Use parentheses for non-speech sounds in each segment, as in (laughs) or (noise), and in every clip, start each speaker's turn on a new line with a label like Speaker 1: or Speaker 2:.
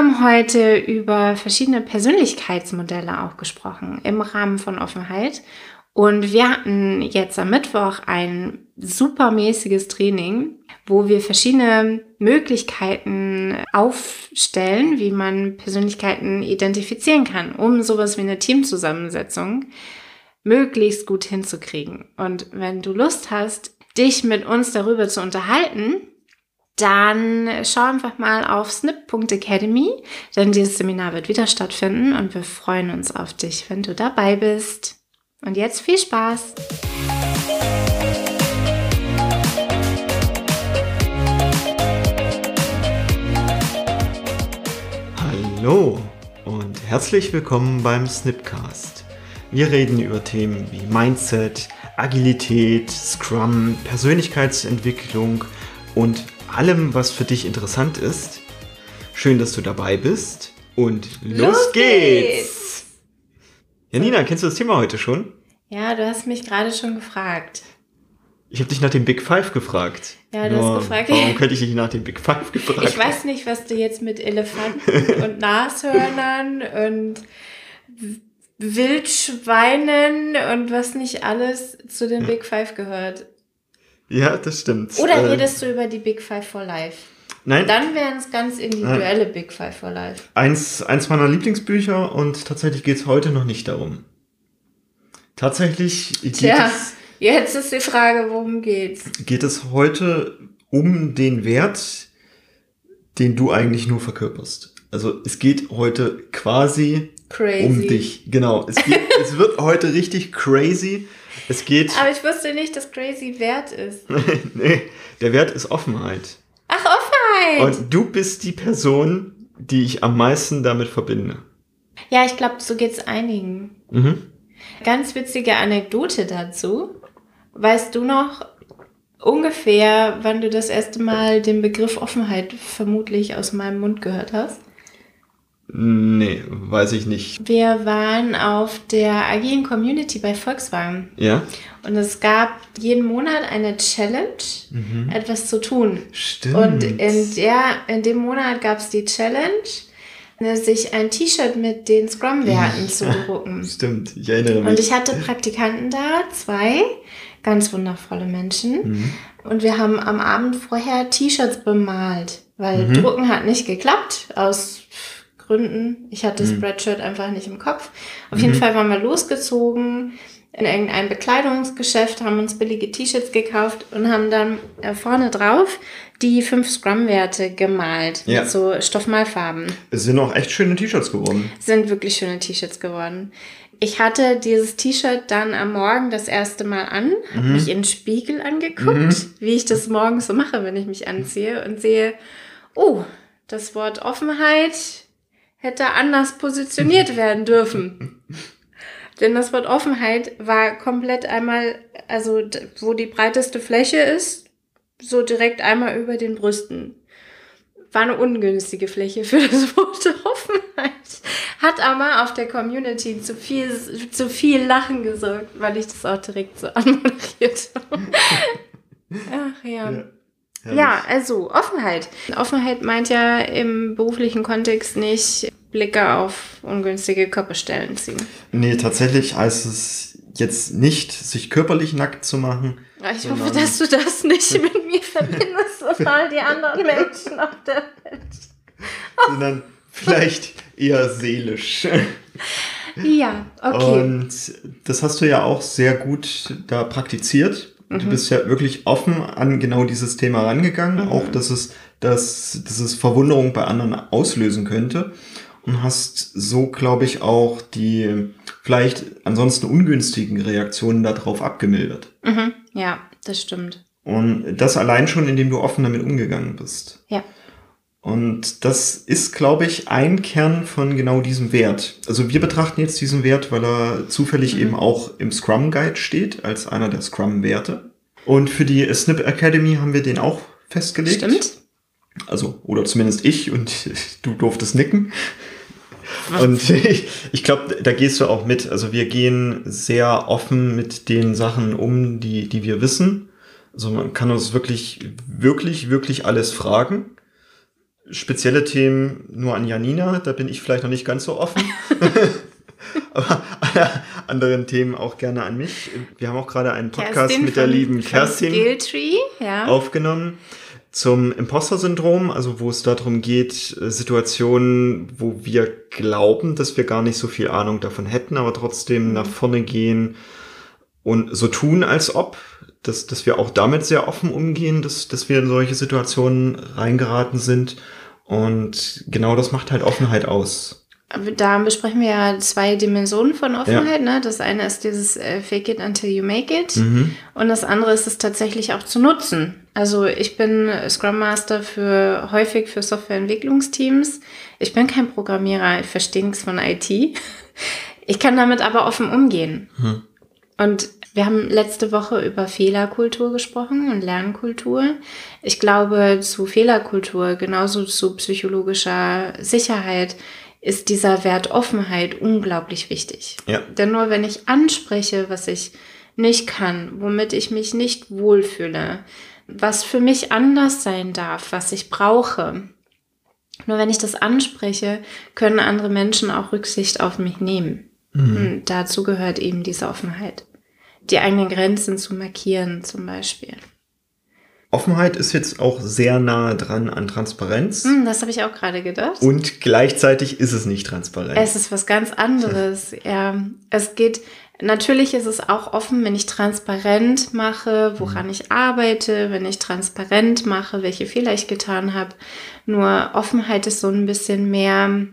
Speaker 1: haben heute über verschiedene Persönlichkeitsmodelle auch gesprochen im Rahmen von Offenheit. Und wir hatten jetzt am Mittwoch ein supermäßiges Training, wo wir verschiedene Möglichkeiten aufstellen, wie man Persönlichkeiten identifizieren kann, um sowas wie eine Teamzusammensetzung möglichst gut hinzukriegen. Und wenn du Lust hast, dich mit uns darüber zu unterhalten, dann schau einfach mal auf snip.academy, denn dieses Seminar wird wieder stattfinden und wir freuen uns auf dich, wenn du dabei bist. Und jetzt viel Spaß!
Speaker 2: Hallo und herzlich willkommen beim Snipcast. Wir reden über Themen wie Mindset, Agilität, Scrum, Persönlichkeitsentwicklung und allem, was für dich interessant ist. Schön, dass du dabei bist und los, los geht's. geht's! Janina, kennst du das Thema heute schon?
Speaker 1: Ja, du hast mich gerade schon gefragt.
Speaker 2: Ich habe dich nach dem Big Five gefragt.
Speaker 1: Ja, du Nur, hast gefragt.
Speaker 2: Warum könnte ich (laughs) dich nach dem Big Five gefragt?
Speaker 1: Ich weiß nicht, was du jetzt mit Elefanten (laughs) und Nashörnern und Wildschweinen und was nicht alles zu den Big Five gehört.
Speaker 2: Ja, das stimmt.
Speaker 1: Oder äh, redest du über die Big Five for Life?
Speaker 2: Nein.
Speaker 1: Dann wären es ganz individuelle Nein. Big Five for Life.
Speaker 2: Eins, eins meiner Lieblingsbücher und tatsächlich geht es heute noch nicht darum. Tatsächlich geht
Speaker 1: Tja, es. Jetzt ist die Frage, worum geht's?
Speaker 2: Geht es heute um den Wert, den du eigentlich nur verkörperst? Also es geht heute quasi crazy. um dich. Genau. Es, geht, (laughs) es wird heute richtig crazy. Es geht.
Speaker 1: Aber ich wusste nicht, dass crazy Wert ist. (laughs)
Speaker 2: nee, der Wert ist Offenheit.
Speaker 1: Ach, Offenheit!
Speaker 2: Und du bist die Person, die ich am meisten damit verbinde.
Speaker 1: Ja, ich glaube, so geht's einigen. Mhm. Ganz witzige Anekdote dazu. Weißt du noch ungefähr, wann du das erste Mal den Begriff Offenheit vermutlich aus meinem Mund gehört hast?
Speaker 2: Nee, weiß ich nicht.
Speaker 1: Wir waren auf der agilen Community bei Volkswagen.
Speaker 2: Ja.
Speaker 1: Und es gab jeden Monat eine Challenge, mhm. etwas zu tun.
Speaker 2: Stimmt.
Speaker 1: Und in, der, in dem Monat gab es die Challenge, sich ein T-Shirt mit den Scrum-Werten zu drucken. (laughs)
Speaker 2: Stimmt, ich erinnere mich.
Speaker 1: Und ich hatte Praktikanten da, zwei, ganz wundervolle Menschen. Mhm. Und wir haben am Abend vorher T-Shirts bemalt, weil mhm. Drucken hat nicht geklappt, aus Gründen. Ich hatte mhm. Spreadshirt einfach nicht im Kopf. Auf jeden mhm. Fall waren wir losgezogen in irgendein Bekleidungsgeschäft, haben uns billige T-Shirts gekauft und haben dann äh, vorne drauf die fünf Scrum-Werte gemalt ja. mit so Stoffmalfarben.
Speaker 2: Es sind auch echt schöne T-Shirts geworden.
Speaker 1: Sind wirklich schöne T-Shirts geworden. Ich hatte dieses T-Shirt dann am Morgen das erste Mal an, mhm. habe mich in den Spiegel angeguckt, mhm. wie ich das morgens so mache, wenn ich mich anziehe und sehe, oh, das Wort Offenheit hätte anders positioniert (laughs) werden dürfen. Denn das Wort Offenheit war komplett einmal, also wo die breiteste Fläche ist, so direkt einmal über den Brüsten. War eine ungünstige Fläche für das (laughs) Wort Offenheit. Hat aber auf der Community zu viel, zu viel Lachen gesorgt, weil ich das auch direkt so (laughs) anmoderiert habe. Ach ja. ja. Ja, also Offenheit. Offenheit meint ja im beruflichen Kontext nicht Blicke auf ungünstige Körperstellen ziehen.
Speaker 2: Nee, tatsächlich heißt es jetzt nicht, sich körperlich nackt zu machen.
Speaker 1: Ich hoffe, dass du das nicht (laughs) mit mir verbindest und all die anderen (laughs) Menschen auf der Welt.
Speaker 2: Sondern vielleicht eher seelisch.
Speaker 1: Ja, okay.
Speaker 2: Und das hast du ja auch sehr gut da praktiziert. Mhm. Du bist ja wirklich offen an genau dieses Thema rangegangen, mhm. auch dass es, dass, dass es Verwunderung bei anderen auslösen könnte und hast so, glaube ich, auch die vielleicht ansonsten ungünstigen Reaktionen darauf abgemildert.
Speaker 1: Mhm. Ja, das stimmt.
Speaker 2: Und das allein schon, indem du offen damit umgegangen bist.
Speaker 1: Ja.
Speaker 2: Und das ist, glaube ich, ein Kern von genau diesem Wert. Also wir betrachten jetzt diesen Wert, weil er zufällig mhm. eben auch im Scrum Guide steht, als einer der Scrum-Werte. Und für die Snip Academy haben wir den auch festgelegt.
Speaker 1: Stimmt.
Speaker 2: Also, oder zumindest ich und (laughs) du durftest nicken. Und (laughs) ich, ich glaube, da gehst du auch mit. Also wir gehen sehr offen mit den Sachen um, die, die wir wissen. Also man kann uns wirklich, wirklich, wirklich alles fragen. Spezielle Themen nur an Janina, da bin ich vielleicht noch nicht ganz so offen. (laughs) (laughs) Aber alle anderen Themen auch gerne an mich. Wir haben auch gerade einen Podcast Kerstin mit der von, lieben Kerstin ja. aufgenommen zum Imposter-Syndrom, also wo es darum geht, äh, Situationen, wo wir glauben, dass wir gar nicht so viel Ahnung davon hätten, aber trotzdem mhm. nach vorne gehen und so tun, als ob, dass, dass wir auch damit sehr offen umgehen, dass, dass wir in solche Situationen reingeraten sind. Und genau das macht halt Offenheit aus.
Speaker 1: Da besprechen wir ja zwei Dimensionen von Offenheit. Ja. Ne? Das eine ist dieses äh, Fake it until you make it. Mhm. Und das andere ist es tatsächlich auch zu nutzen. Also ich bin Scrum Master für häufig für Softwareentwicklungsteams. Ich bin kein Programmierer, ich verstehe nichts von IT. (laughs) Ich kann damit aber offen umgehen. Mhm. Und wir haben letzte Woche über Fehlerkultur gesprochen und Lernkultur. Ich glaube, zu Fehlerkultur, genauso zu psychologischer Sicherheit, ist dieser Wert Offenheit unglaublich wichtig. Ja. Denn nur wenn ich anspreche, was ich nicht kann, womit ich mich nicht wohlfühle, was für mich anders sein darf, was ich brauche, nur wenn ich das anspreche, können andere Menschen auch Rücksicht auf mich nehmen. Mhm. Dazu gehört eben diese Offenheit. Die eigenen Grenzen zu markieren zum Beispiel.
Speaker 2: Offenheit ist jetzt auch sehr nahe dran an Transparenz.
Speaker 1: Hm, das habe ich auch gerade gedacht.
Speaker 2: Und gleichzeitig ist es nicht transparent.
Speaker 1: Es ist was ganz anderes. (laughs) ja, es geht, natürlich ist es auch offen, wenn ich transparent mache, woran mhm. ich arbeite, wenn ich transparent mache, welche Fehler ich getan habe. Nur Offenheit ist so ein bisschen mehr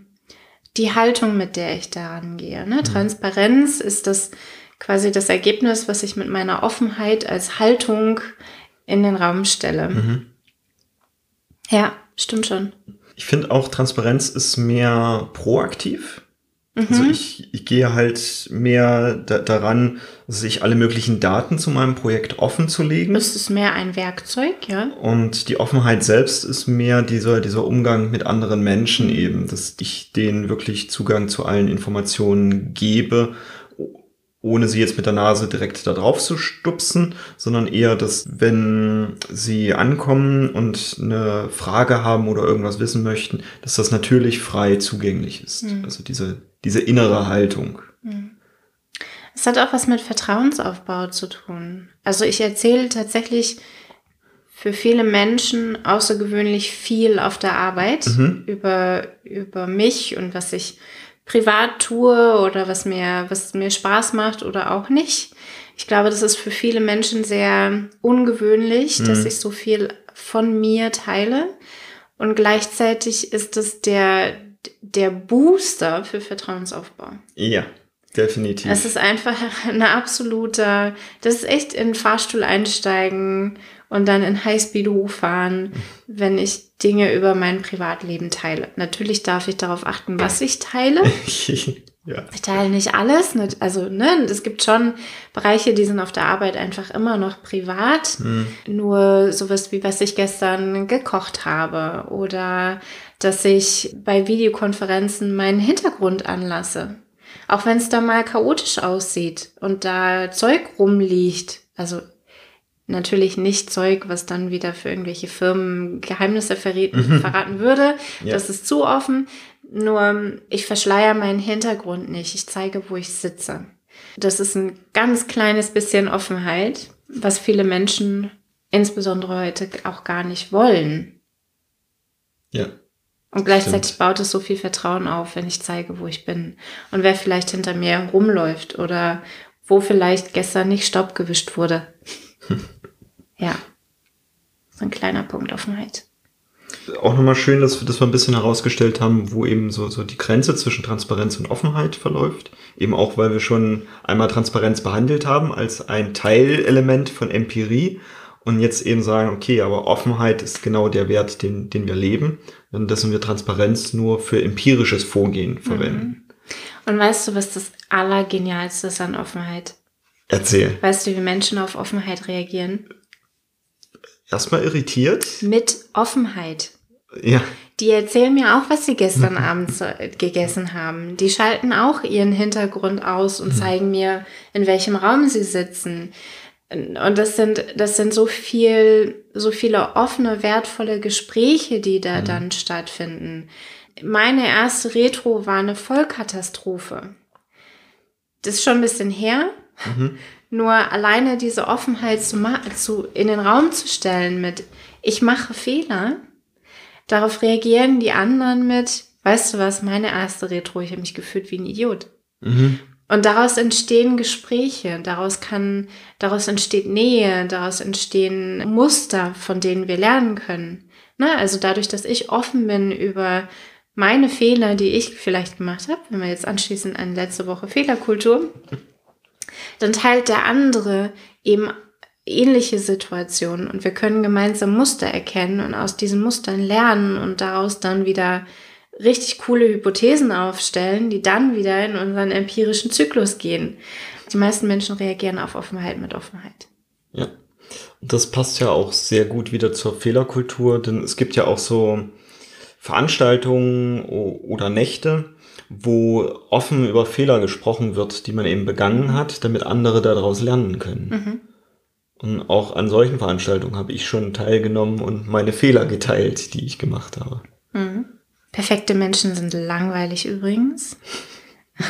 Speaker 1: die Haltung, mit der ich daran gehe. Ne? Mhm. Transparenz ist das quasi das Ergebnis, was ich mit meiner Offenheit als Haltung in den Raum stelle. Mhm. Ja, stimmt schon.
Speaker 2: Ich finde auch, Transparenz ist mehr proaktiv. Also mhm. Also ich, ich gehe halt mehr da, daran, sich alle möglichen Daten zu meinem Projekt offen zu legen.
Speaker 1: Es ist mehr ein Werkzeug, ja.
Speaker 2: Und die Offenheit selbst ist mehr dieser, dieser Umgang mit anderen Menschen eben, dass ich denen wirklich Zugang zu allen Informationen gebe ohne sie jetzt mit der Nase direkt da drauf zu stupsen, sondern eher, dass wenn sie ankommen und eine Frage haben oder irgendwas wissen möchten, dass das natürlich frei zugänglich ist. Mhm. Also diese, diese innere Haltung. Mhm.
Speaker 1: Es hat auch was mit Vertrauensaufbau zu tun. Also ich erzähle tatsächlich für viele Menschen außergewöhnlich viel auf der Arbeit mhm. über, über mich und was ich privat tue oder was mir, was mir Spaß macht oder auch nicht. Ich glaube, das ist für viele Menschen sehr ungewöhnlich, mhm. dass ich so viel von mir teile. Und gleichzeitig ist es der, der Booster für Vertrauensaufbau.
Speaker 2: Ja, definitiv.
Speaker 1: Es ist einfach (laughs) eine absolute, das ist echt in den Fahrstuhl einsteigen und dann in Highspeed hochfahren, wenn ich Dinge über mein Privatleben teile. Natürlich darf ich darauf achten, was ich teile. (laughs) ja. Ich teile nicht alles. Also, ne, es gibt schon Bereiche, die sind auf der Arbeit einfach immer noch privat. Hm. Nur sowas wie, was ich gestern gekocht habe oder dass ich bei Videokonferenzen meinen Hintergrund anlasse. Auch wenn es da mal chaotisch aussieht und da Zeug rumliegt. Also natürlich nicht Zeug, was dann wieder für irgendwelche Firmen Geheimnisse verraten, (laughs) mhm. verraten würde. Ja. Das ist zu offen. Nur ich verschleier meinen Hintergrund nicht. Ich zeige, wo ich sitze. Das ist ein ganz kleines bisschen Offenheit, was viele Menschen insbesondere heute auch gar nicht wollen.
Speaker 2: Ja.
Speaker 1: Und gleichzeitig Stimmt. baut es so viel Vertrauen auf, wenn ich zeige, wo ich bin und wer vielleicht hinter mir rumläuft oder wo vielleicht gestern nicht Staub gewischt wurde. (laughs) ja, so ein kleiner Punkt Offenheit.
Speaker 2: Auch nochmal schön, dass wir das mal ein bisschen herausgestellt haben, wo eben so, so die Grenze zwischen Transparenz und Offenheit verläuft. Eben auch, weil wir schon einmal Transparenz behandelt haben als ein Teilelement von Empirie und jetzt eben sagen, okay, aber Offenheit ist genau der Wert, den, den wir leben. Und dass wir Transparenz nur für empirisches Vorgehen verwenden. Mhm.
Speaker 1: Und weißt du, was das Allergenialste ist an Offenheit?
Speaker 2: Erzähl.
Speaker 1: Weißt du, wie Menschen auf Offenheit reagieren?
Speaker 2: Erstmal irritiert.
Speaker 1: Mit Offenheit.
Speaker 2: Ja.
Speaker 1: Die erzählen mir auch, was sie gestern (laughs) Abend gegessen haben. Die schalten auch ihren Hintergrund aus und zeigen mir, in welchem Raum sie sitzen. Und das sind, das sind so viel, so viele offene, wertvolle Gespräche, die da mhm. dann stattfinden. Meine erste Retro war eine Vollkatastrophe. Das ist schon ein bisschen her. Mhm. Nur alleine diese Offenheit zu, zu, in den Raum zu stellen mit, ich mache Fehler, darauf reagieren die anderen mit, weißt du was, meine erste Retro, ich habe mich gefühlt wie ein Idiot. Mhm. Und daraus entstehen Gespräche, daraus kann, daraus entsteht Nähe, daraus entstehen Muster, von denen wir lernen können. Na, ne? also dadurch, dass ich offen bin über meine Fehler, die ich vielleicht gemacht habe, wenn wir jetzt anschließend an letzte Woche Fehlerkultur, (laughs) dann teilt der andere eben ähnliche Situationen und wir können gemeinsam Muster erkennen und aus diesen Mustern lernen und daraus dann wieder richtig coole Hypothesen aufstellen, die dann wieder in unseren empirischen Zyklus gehen. Die meisten Menschen reagieren auf Offenheit mit Offenheit.
Speaker 2: Ja. Das passt ja auch sehr gut wieder zur Fehlerkultur, denn es gibt ja auch so Veranstaltungen oder Nächte, wo offen über Fehler gesprochen wird, die man eben begangen hat, damit andere daraus lernen können. Mhm. Und auch an solchen Veranstaltungen habe ich schon teilgenommen und meine Fehler geteilt, die ich gemacht habe.
Speaker 1: Mhm. Perfekte Menschen sind langweilig übrigens. (laughs)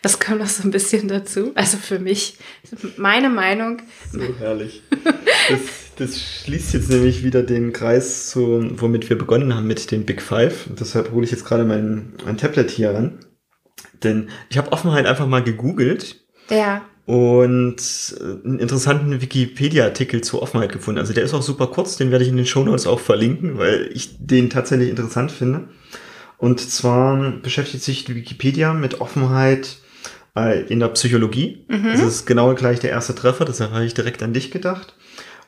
Speaker 1: Das kommt noch so ein bisschen dazu. Also für mich, meine Meinung.
Speaker 2: So herrlich. Das, das schließt jetzt nämlich wieder den Kreis zu, womit wir begonnen haben mit den Big Five. Und deshalb hole ich jetzt gerade mein, mein Tablet hier ran. Denn ich habe Offenheit einfach mal gegoogelt.
Speaker 1: Ja
Speaker 2: und einen interessanten Wikipedia-Artikel zur Offenheit gefunden. Also der ist auch super kurz, den werde ich in den Shownotes auch verlinken, weil ich den tatsächlich interessant finde. Und zwar beschäftigt sich die Wikipedia mit Offenheit äh, in der Psychologie. Mhm. Das ist genau gleich der erste Treffer, deshalb habe ich direkt an dich gedacht.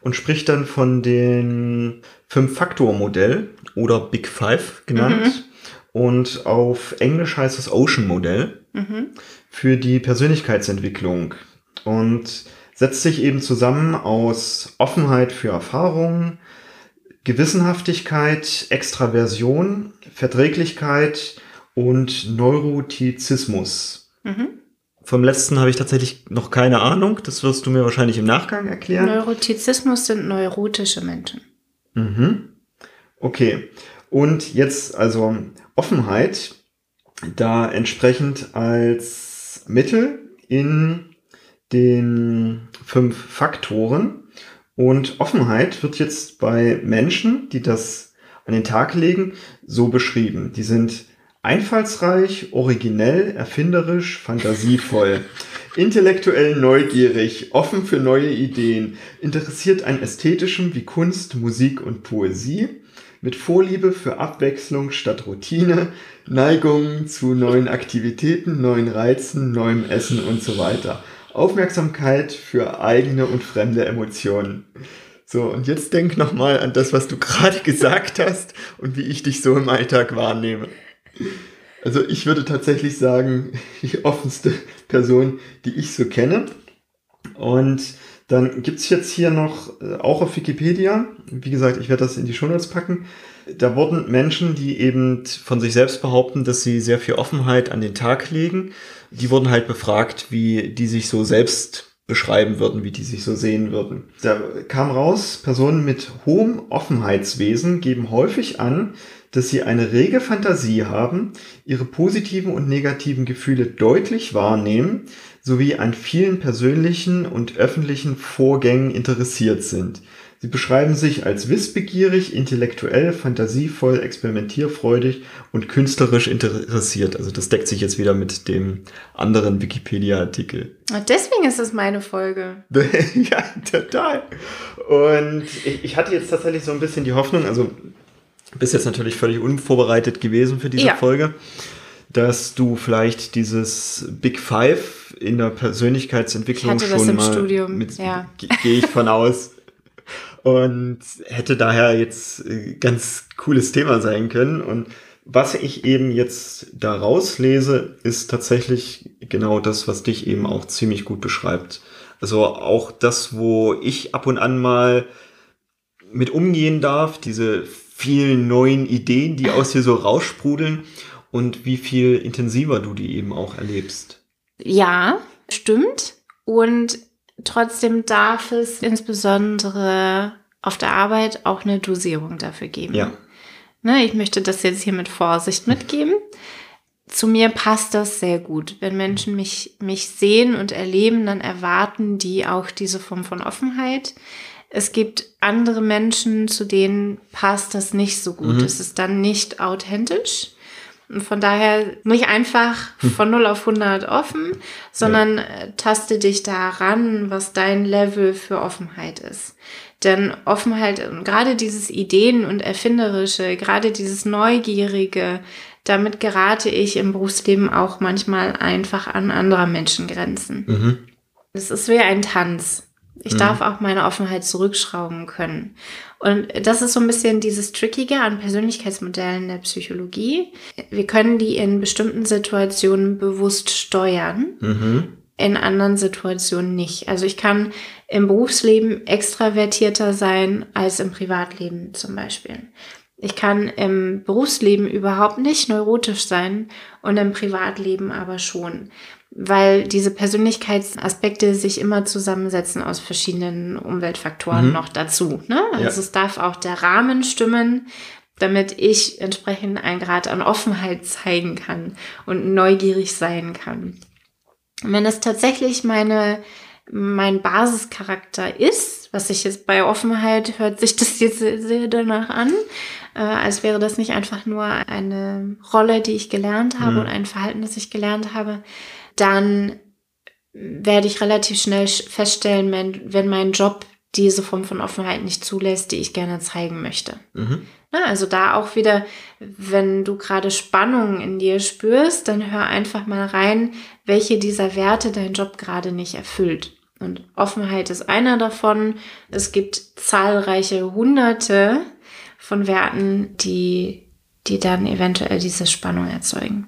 Speaker 2: Und spricht dann von dem Fünf-Faktor-Modell oder Big Five genannt. Mhm. Und auf Englisch heißt es Ocean-Modell mhm. für die Persönlichkeitsentwicklung und setzt sich eben zusammen aus Offenheit für Erfahrungen, Gewissenhaftigkeit, Extraversion, Verträglichkeit und Neurotizismus. Mhm. Vom letzten habe ich tatsächlich noch keine Ahnung. Das wirst du mir wahrscheinlich im Nachgang erklären.
Speaker 1: Neurotizismus sind neurotische Menschen.
Speaker 2: Mhm. Okay. Und jetzt also Offenheit da entsprechend als Mittel in den fünf Faktoren. Und Offenheit wird jetzt bei Menschen, die das an den Tag legen, so beschrieben. Die sind einfallsreich, originell, erfinderisch, fantasievoll, intellektuell neugierig, offen für neue Ideen, interessiert an ästhetischem wie Kunst, Musik und Poesie, mit Vorliebe für Abwechslung statt Routine, Neigung zu neuen Aktivitäten, neuen Reizen, neuem Essen und so weiter. Aufmerksamkeit für eigene und fremde Emotionen. So, und jetzt denk nochmal an das, was du (laughs) gerade gesagt hast und wie ich dich so im Alltag wahrnehme. Also ich würde tatsächlich sagen, (laughs) die offenste Person, die ich so kenne. Und dann gibt's jetzt hier noch, äh, auch auf Wikipedia, wie gesagt, ich werde das in die Shownotes packen, da wurden Menschen, die eben von sich selbst behaupten, dass sie sehr viel Offenheit an den Tag legen, die wurden halt befragt, wie die sich so selbst beschreiben würden, wie die sich so sehen würden. Da kam raus, Personen mit hohem Offenheitswesen geben häufig an, dass sie eine rege Fantasie haben, ihre positiven und negativen Gefühle deutlich wahrnehmen, sowie an vielen persönlichen und öffentlichen Vorgängen interessiert sind. Sie beschreiben sich als wissbegierig, intellektuell, fantasievoll, experimentierfreudig und künstlerisch interessiert. Also das deckt sich jetzt wieder mit dem anderen Wikipedia-Artikel.
Speaker 1: Deswegen ist es meine Folge. (laughs)
Speaker 2: ja, total. Und ich hatte jetzt tatsächlich so ein bisschen die Hoffnung, also bist jetzt natürlich völlig unvorbereitet gewesen für diese ja. Folge, dass du vielleicht dieses Big Five in der Persönlichkeitsentwicklung ich hatte schon das im mal Studium. mit ja. gehe ich von aus und hätte daher jetzt äh, ganz cooles Thema sein können. Und was ich eben jetzt da rauslese, ist tatsächlich genau das, was dich eben auch ziemlich gut beschreibt. Also auch das, wo ich ab und an mal mit umgehen darf, diese vielen neuen Ideen, die aus dir so raussprudeln und wie viel intensiver du die eben auch erlebst.
Speaker 1: Ja, stimmt. Und trotzdem darf es insbesondere auf der Arbeit auch eine Dosierung dafür geben.
Speaker 2: Ja.
Speaker 1: Ne, ich möchte das jetzt hier mit Vorsicht mitgeben. Zu mir passt das sehr gut. Wenn Menschen mich, mich sehen und erleben, dann erwarten die auch diese Form von Offenheit. Es gibt andere Menschen, zu denen passt das nicht so gut.
Speaker 2: Mhm.
Speaker 1: Es ist dann nicht authentisch. Und von daher nicht einfach von 0 auf 100 offen, sondern äh, taste dich daran, was dein Level für Offenheit ist. Denn Offenheit gerade dieses Ideen- und Erfinderische, gerade dieses Neugierige, damit gerate ich im Berufsleben auch manchmal einfach an anderer Menschen Grenzen.
Speaker 2: Mhm.
Speaker 1: Es ist wie ein Tanz. Ich darf auch meine Offenheit zurückschrauben können. Und das ist so ein bisschen dieses Trickige an Persönlichkeitsmodellen der Psychologie. Wir können die in bestimmten Situationen bewusst steuern,
Speaker 2: Mhm.
Speaker 1: in anderen Situationen nicht. Also ich kann im Berufsleben extravertierter sein als im Privatleben zum Beispiel. Ich kann im Berufsleben überhaupt nicht neurotisch sein und im Privatleben aber schon, weil diese Persönlichkeitsaspekte sich immer zusammensetzen aus verschiedenen Umweltfaktoren
Speaker 2: Mhm.
Speaker 1: noch dazu. Ne? Also
Speaker 2: Ja.
Speaker 1: es darf auch der Rahmen stimmen, damit ich entsprechend einen Grad an Offenheit zeigen kann und neugierig sein kann. Und wenn es tatsächlich meine, mein Basischarakter ist, was ich jetzt bei Offenheit hört sich das jetzt sehr, sehr danach an, äh, als wäre das nicht einfach nur eine Rolle, die ich gelernt habe
Speaker 2: Mhm.
Speaker 1: und ein Verhalten, das ich gelernt habe, dann werde ich relativ schnell sch- feststellen, wenn, wenn mein Job diese Form von Offenheit nicht zulässt, die ich gerne zeigen möchte.
Speaker 2: Mhm.
Speaker 1: Na, also da auch wieder, wenn du gerade Spannung in dir spürst, dann hör einfach mal rein, welche dieser Werte dein Job gerade nicht erfüllt. Und Offenheit ist einer davon. Es gibt zahlreiche Hunderte von Werten, die, die dann eventuell diese Spannung erzeugen.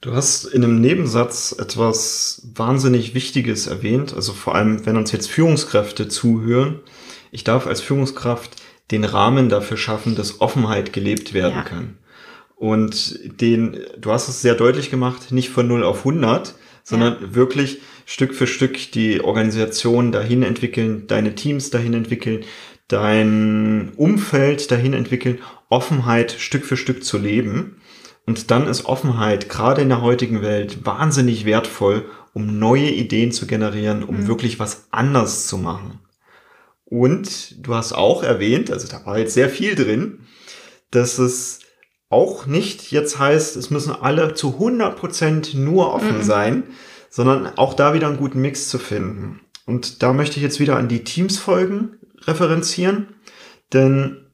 Speaker 2: Du hast in einem Nebensatz etwas wahnsinnig Wichtiges erwähnt, also vor allem, wenn uns jetzt Führungskräfte zuhören. Ich darf als Führungskraft den Rahmen dafür schaffen, dass Offenheit gelebt werden
Speaker 1: Ja.
Speaker 2: kann. Und den, du hast es sehr deutlich gemacht, nicht von 0 auf 100, sondern wirklich Stück für Stück die Organisation dahin entwickeln, deine Teams dahin entwickeln, dein Umfeld dahin entwickeln, Offenheit Stück für Stück zu leben. Und dann ist Offenheit gerade in der heutigen Welt wahnsinnig wertvoll, um neue Ideen zu generieren, um wirklich was anders zu machen. Und du hast auch erwähnt, also da war jetzt sehr viel drin, dass es auch nicht jetzt heißt, es müssen alle zu 100% nur offen
Speaker 1: Mhm.
Speaker 2: sein, sondern auch da wieder einen guten Mix zu finden. Und da möchte ich jetzt wieder an die Teams-Folgen referenzieren, denn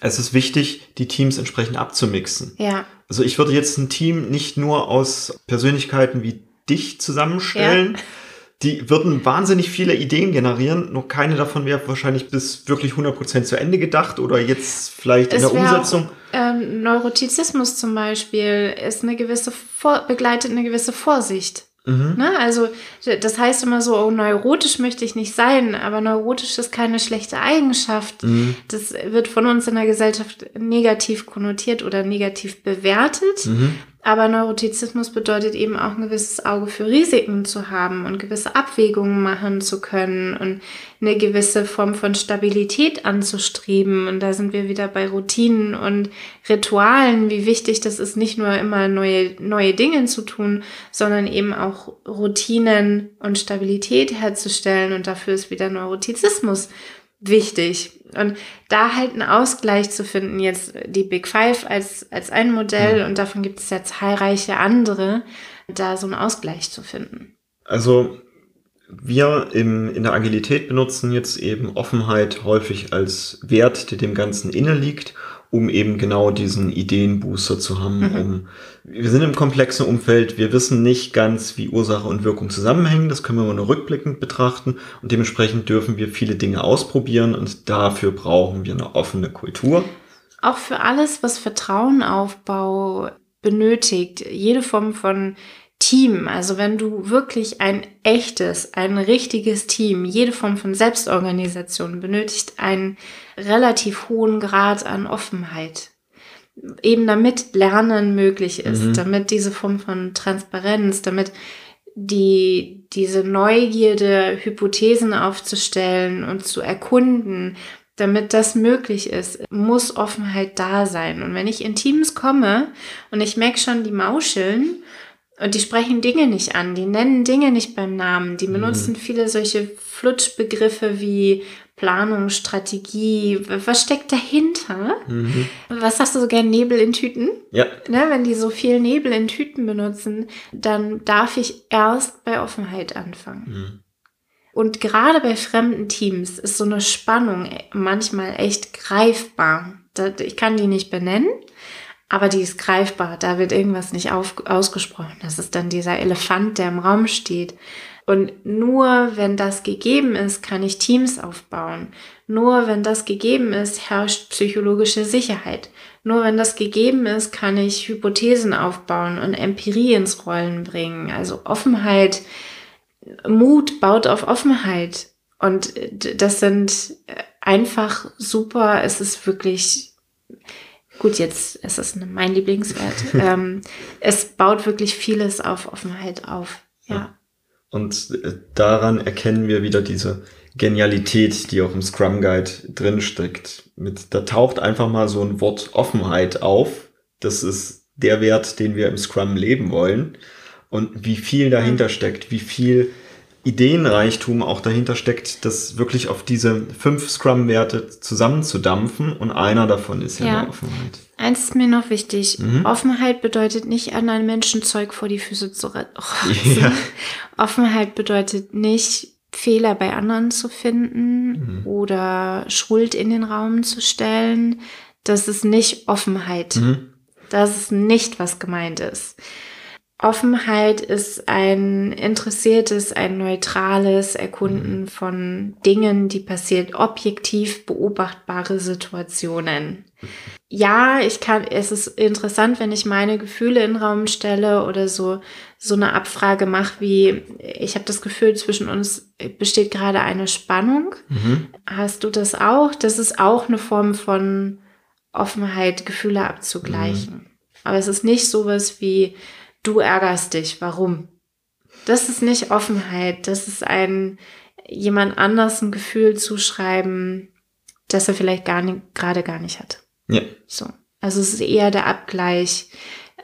Speaker 2: es ist wichtig, die Teams entsprechend abzumixen.
Speaker 1: Ja,
Speaker 2: Also ich würde jetzt ein Team nicht nur aus Persönlichkeiten wie dich zusammenstellen. Die würden wahnsinnig viele Ideen generieren, nur keine davon wäre wahrscheinlich bis wirklich 100% zu Ende gedacht oder jetzt vielleicht in der Umsetzung.
Speaker 1: Auch, ähm, Neurotizismus zum Beispiel ist eine gewisse Vor begleitet eine gewisse Vorsicht.
Speaker 2: Mhm.
Speaker 1: Ne? Also das heißt immer so, oh, neurotisch möchte ich nicht sein, aber neurotisch ist keine schlechte Eigenschaft.
Speaker 2: Mhm.
Speaker 1: Das wird von uns in der Gesellschaft negativ konnotiert oder negativ bewertet.
Speaker 2: Mhm.
Speaker 1: Aber Neurotizismus bedeutet eben auch ein gewisses Auge für Risiken zu haben und gewisse Abwägungen machen zu können und eine gewisse Form von Stabilität anzustreben. Und da sind wir wieder bei Routinen und Ritualen, wie wichtig das ist, nicht nur immer neue, neue Dinge zu tun, sondern eben auch Routinen und Stabilität herzustellen. Und dafür ist wieder Neurotizismus wichtig. Und da halt einen Ausgleich zu finden, jetzt die Big Five als, als ein Modell und davon gibt es ja zahlreiche andere, da so einen Ausgleich zu finden.
Speaker 2: Also wir im, in der Agilität benutzen jetzt eben Offenheit häufig als Wert, der dem Ganzen inne liegt, um eben genau diesen Ideenbooster zu haben.
Speaker 1: Mhm.
Speaker 2: Um, wir sind im komplexen Umfeld, wir wissen nicht ganz, wie Ursache und Wirkung zusammenhängen, das können wir nur rückblickend betrachten und dementsprechend dürfen wir viele Dinge ausprobieren und dafür brauchen wir eine offene Kultur.
Speaker 1: Auch für alles, was Vertrauenaufbau benötigt, jede Form von Team, also wenn du wirklich ein echtes, ein richtiges Team, jede Form von Selbstorganisation benötigt einen relativ hohen Grad an Offenheit. Eben damit Lernen möglich ist,
Speaker 2: Mhm.
Speaker 1: damit diese Form von Transparenz, damit die, diese Neugierde, Hypothesen aufzustellen und zu erkunden, damit das möglich ist, muss Offenheit da sein. Und wenn ich in Teams komme und ich merke schon, die mauscheln und die sprechen Dinge nicht an, die nennen Dinge nicht beim Namen, die mhm. benutzen mhm. viele solche Flutschbegriffe wie Planung, Strategie, was steckt dahinter? Mhm. Was sagst du so gern, Nebel in Tüten?
Speaker 2: Ja.
Speaker 1: Ne, wenn die so viel Nebel in Tüten benutzen, dann darf ich erst bei Offenheit anfangen. Mhm. Und gerade bei fremden Teams ist so eine Spannung manchmal echt greifbar. Ich kann die nicht benennen, aber die ist greifbar. Da wird irgendwas nicht auf, ausgesprochen. Das ist dann dieser Elefant, der im Raum steht. Und nur wenn das gegeben ist, kann ich Teams aufbauen. Nur wenn das gegeben ist, herrscht psychologische Sicherheit. Nur wenn das gegeben ist, kann ich Hypothesen aufbauen und Empirie ins Rollen bringen. Also Offenheit, Mut baut auf Offenheit. Und das sind einfach super. Es ist wirklich gut, jetzt ist es mein Lieblingswert. (laughs) ähm, es baut wirklich vieles auf Offenheit auf. Ja.
Speaker 2: Und äh, daran erkennen wir wieder diese Genialität, die auch im Scrum Guide drin steckt. Mit, da taucht einfach mal so ein Wort Offenheit auf. Das ist der Wert, den wir im Scrum leben wollen. Und wie viel dahinter steckt, wie viel Ideenreichtum auch dahinter steckt, das wirklich auf diese fünf Scrum-Werte zusammenzudampfen und einer davon ist ja, ja. Offenheit.
Speaker 1: Eins ist mir noch wichtig. Mhm. Offenheit bedeutet nicht, anderen Menschen Zeug vor die Füße zu retten. (laughs) Ja. Offenheit bedeutet nicht, Fehler bei anderen zu finden mhm. oder Schuld in den Raum zu stellen. Das ist nicht Offenheit. Mhm. Das ist nicht, was gemeint ist. Offenheit ist ein interessiertes, ein neutrales Erkunden mhm. von Dingen, die passiert, objektiv beobachtbare Situationen. Ja, ich kann, es ist interessant, wenn ich meine Gefühle in den Raum stelle oder so, so eine Abfrage mache wie, ich habe das Gefühl, zwischen uns besteht gerade eine Spannung. Mhm. Hast du das auch? Das ist auch eine Form von Offenheit, Gefühle abzugleichen. Mhm. Aber es ist nicht sowas wie, du ärgerst dich, warum? Das ist nicht Offenheit, das ist ein jemand anders ein Gefühl zuschreiben, das er vielleicht gar nicht, gerade gar nicht hat.
Speaker 2: Ja.
Speaker 1: So. Also es ist eher der Abgleich.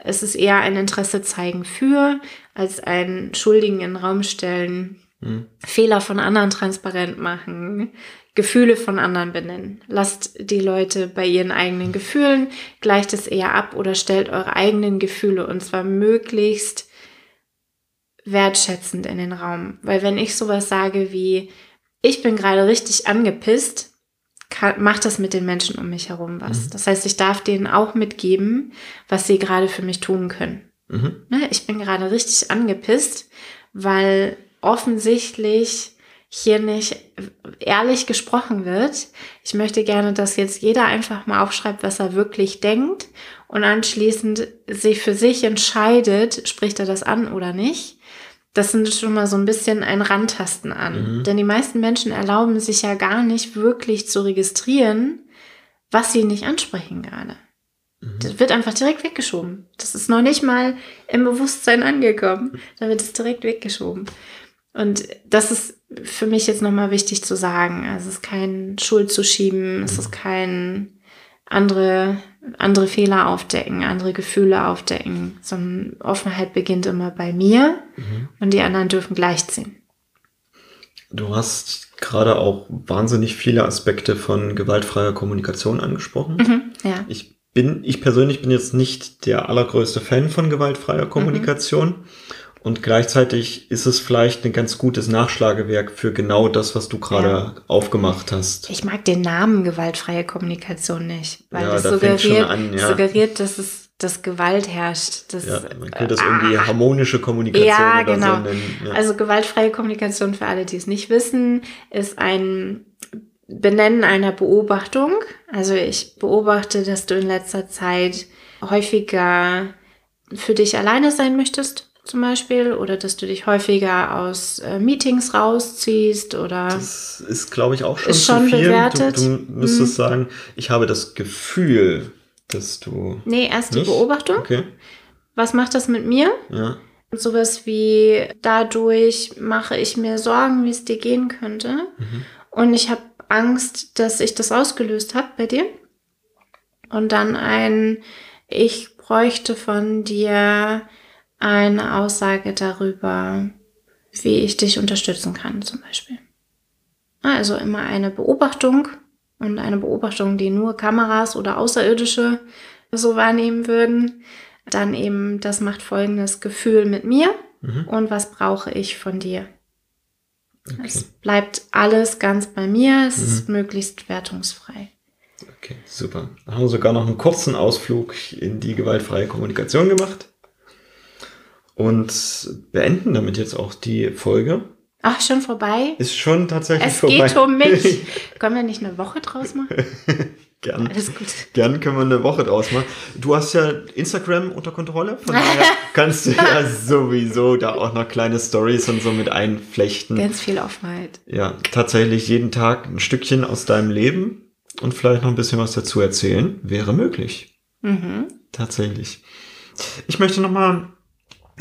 Speaker 1: Es ist eher ein Interesse zeigen für, als ein Schuldigen in den Raum stellen, mhm. Fehler von anderen transparent machen, Gefühle von anderen benennen. Lasst die Leute bei ihren eigenen Gefühlen, gleicht es eher ab oder stellt eure eigenen Gefühle und zwar möglichst wertschätzend in den Raum. Weil wenn ich sowas sage wie, ich bin gerade richtig angepisst, kann, macht das mit den Menschen um mich herum was. Mhm. Das heißt, ich darf denen auch mitgeben, was sie gerade für mich tun können. Mhm. Ne, ich bin gerade richtig angepisst, weil offensichtlich hier nicht ehrlich gesprochen wird. Ich möchte gerne, dass jetzt jeder einfach mal aufschreibt, was er wirklich denkt und anschließend sich für sich entscheidet, spricht er das an oder nicht. Das sind schon mal so ein bisschen ein Randtasten an. Mhm. Denn die meisten Menschen erlauben sich ja gar nicht wirklich zu registrieren, was sie nicht ansprechen gerade. Mhm. Das wird einfach direkt weggeschoben. Das ist noch nicht mal im Bewusstsein angekommen. Da wird es direkt weggeschoben. Und das ist für mich jetzt nochmal wichtig zu sagen. Also es ist kein Schuld zu schieben, es ist kein andere, andere Fehler aufdecken, andere Gefühle aufdecken, sondern Offenheit beginnt immer bei mir mhm. und die anderen dürfen gleichziehen.
Speaker 2: Du hast gerade auch wahnsinnig viele Aspekte von gewaltfreier Kommunikation angesprochen. Mhm, ja. Ich bin, ich persönlich bin jetzt nicht der allergrößte Fan von gewaltfreier Kommunikation. Mhm. Und gleichzeitig ist es vielleicht ein ganz gutes Nachschlagewerk für genau das, was du gerade ja. aufgemacht hast.
Speaker 1: Ich mag den Namen gewaltfreie Kommunikation nicht, weil ja, das da suggeriert, an, ja. suggeriert, dass es dass Gewalt herrscht. Das,
Speaker 2: ja, man könnte das irgendwie ah, harmonische Kommunikation
Speaker 1: ja, genau. So nennen. Ja. Also gewaltfreie Kommunikation für alle, die es nicht wissen, ist ein Benennen einer Beobachtung. Also ich beobachte, dass du in letzter Zeit häufiger für dich alleine sein möchtest zum Beispiel oder dass du dich häufiger aus äh, Meetings rausziehst oder.
Speaker 2: Das ist, glaube ich, auch schon, ist schon viel. Bewertet. Du, du müsstest hm. sagen, ich habe das Gefühl, dass du.
Speaker 1: Nee, erst nicht? die Beobachtung. Okay. Was macht das mit mir? Ja. Sowas wie, dadurch mache ich mir Sorgen, wie es dir gehen könnte. Mhm. Und ich habe Angst, dass ich das ausgelöst habe bei dir. Und dann ein, ich bräuchte von dir eine Aussage darüber, wie ich dich unterstützen kann, zum Beispiel. Also immer eine Beobachtung und eine Beobachtung, die nur Kameras oder Außerirdische so wahrnehmen würden. Dann eben, das macht folgendes Gefühl mit mir mhm. und was brauche ich von dir. Okay. Es bleibt alles ganz bei mir, es mhm. ist möglichst wertungsfrei.
Speaker 2: Okay, super. Da haben wir sogar noch einen kurzen Ausflug in die gewaltfreie Kommunikation gemacht und beenden damit jetzt auch die Folge.
Speaker 1: Ach, schon vorbei?
Speaker 2: Ist schon tatsächlich
Speaker 1: es
Speaker 2: vorbei.
Speaker 1: Es geht um mich. (laughs) Können wir nicht eine Woche draus machen? (laughs)
Speaker 2: Gern. Alles gut. Gern können wir eine Woche draus machen. Du hast ja Instagram unter Kontrolle, von daher (laughs) kannst du ja sowieso da auch noch kleine Stories und so mit einflechten.
Speaker 1: Ganz viel Offenheit.
Speaker 2: Ja, tatsächlich jeden Tag ein Stückchen aus deinem Leben und vielleicht noch ein bisschen was dazu erzählen, wäre möglich. Mhm. Tatsächlich. Ich möchte nochmal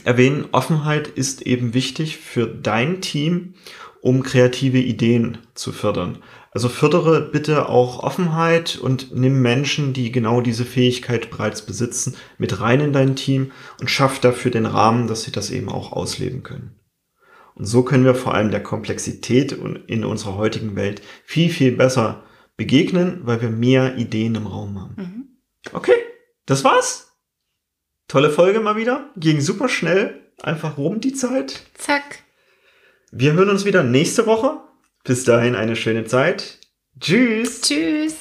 Speaker 2: erwähnen, Offenheit ist eben wichtig für dein Team, um kreative Ideen zu fördern. Also fördere bitte auch Offenheit und nimm Menschen, die genau diese Fähigkeit bereits besitzen, mit rein in dein Team und schaff dafür den Rahmen, dass sie das eben auch ausleben können. Und so können wir vor allem der Komplexität in unserer heutigen Welt viel, viel besser begegnen, weil wir mehr Ideen im Raum haben. Mhm. Okay, das war's. Tolle Folge mal wieder. Ging super schnell. Einfach rum die Zeit.
Speaker 1: Zack.
Speaker 2: Wir hören uns wieder nächste Woche. Bis dahin eine schöne Zeit. Tschüss.
Speaker 1: Tschüss.